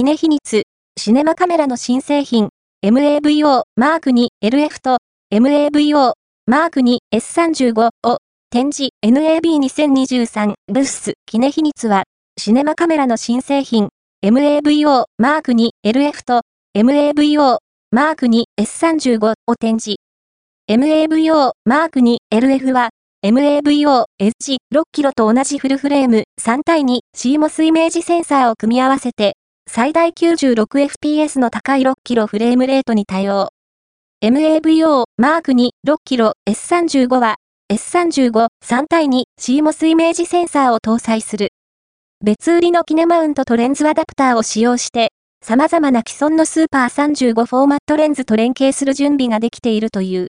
キネ秘密、シネマカメラの新製品、MAVO マーク 2LF と MAVO マーク 2S35 を展示 NAB2023 ブースキネ秘密は、シネマカメラの新製品 MAVO マーク 2LF と MAVO マーク 2S35 を展示。MAVO マーク 2LF は MAVO H 6キロと同じフルフレーム3対2 CMOS イメージセンサーを組み合わせて最大 96fps の高い6キロフレームレートに対応。MAVO マーク2 6キロ S35 は S35 3対2 CMOS イメージセンサーを搭載する。別売りのキネマウントとレンズアダプターを使用して、様々な既存のスーパー35フォーマットレンズと連携する準備ができているという。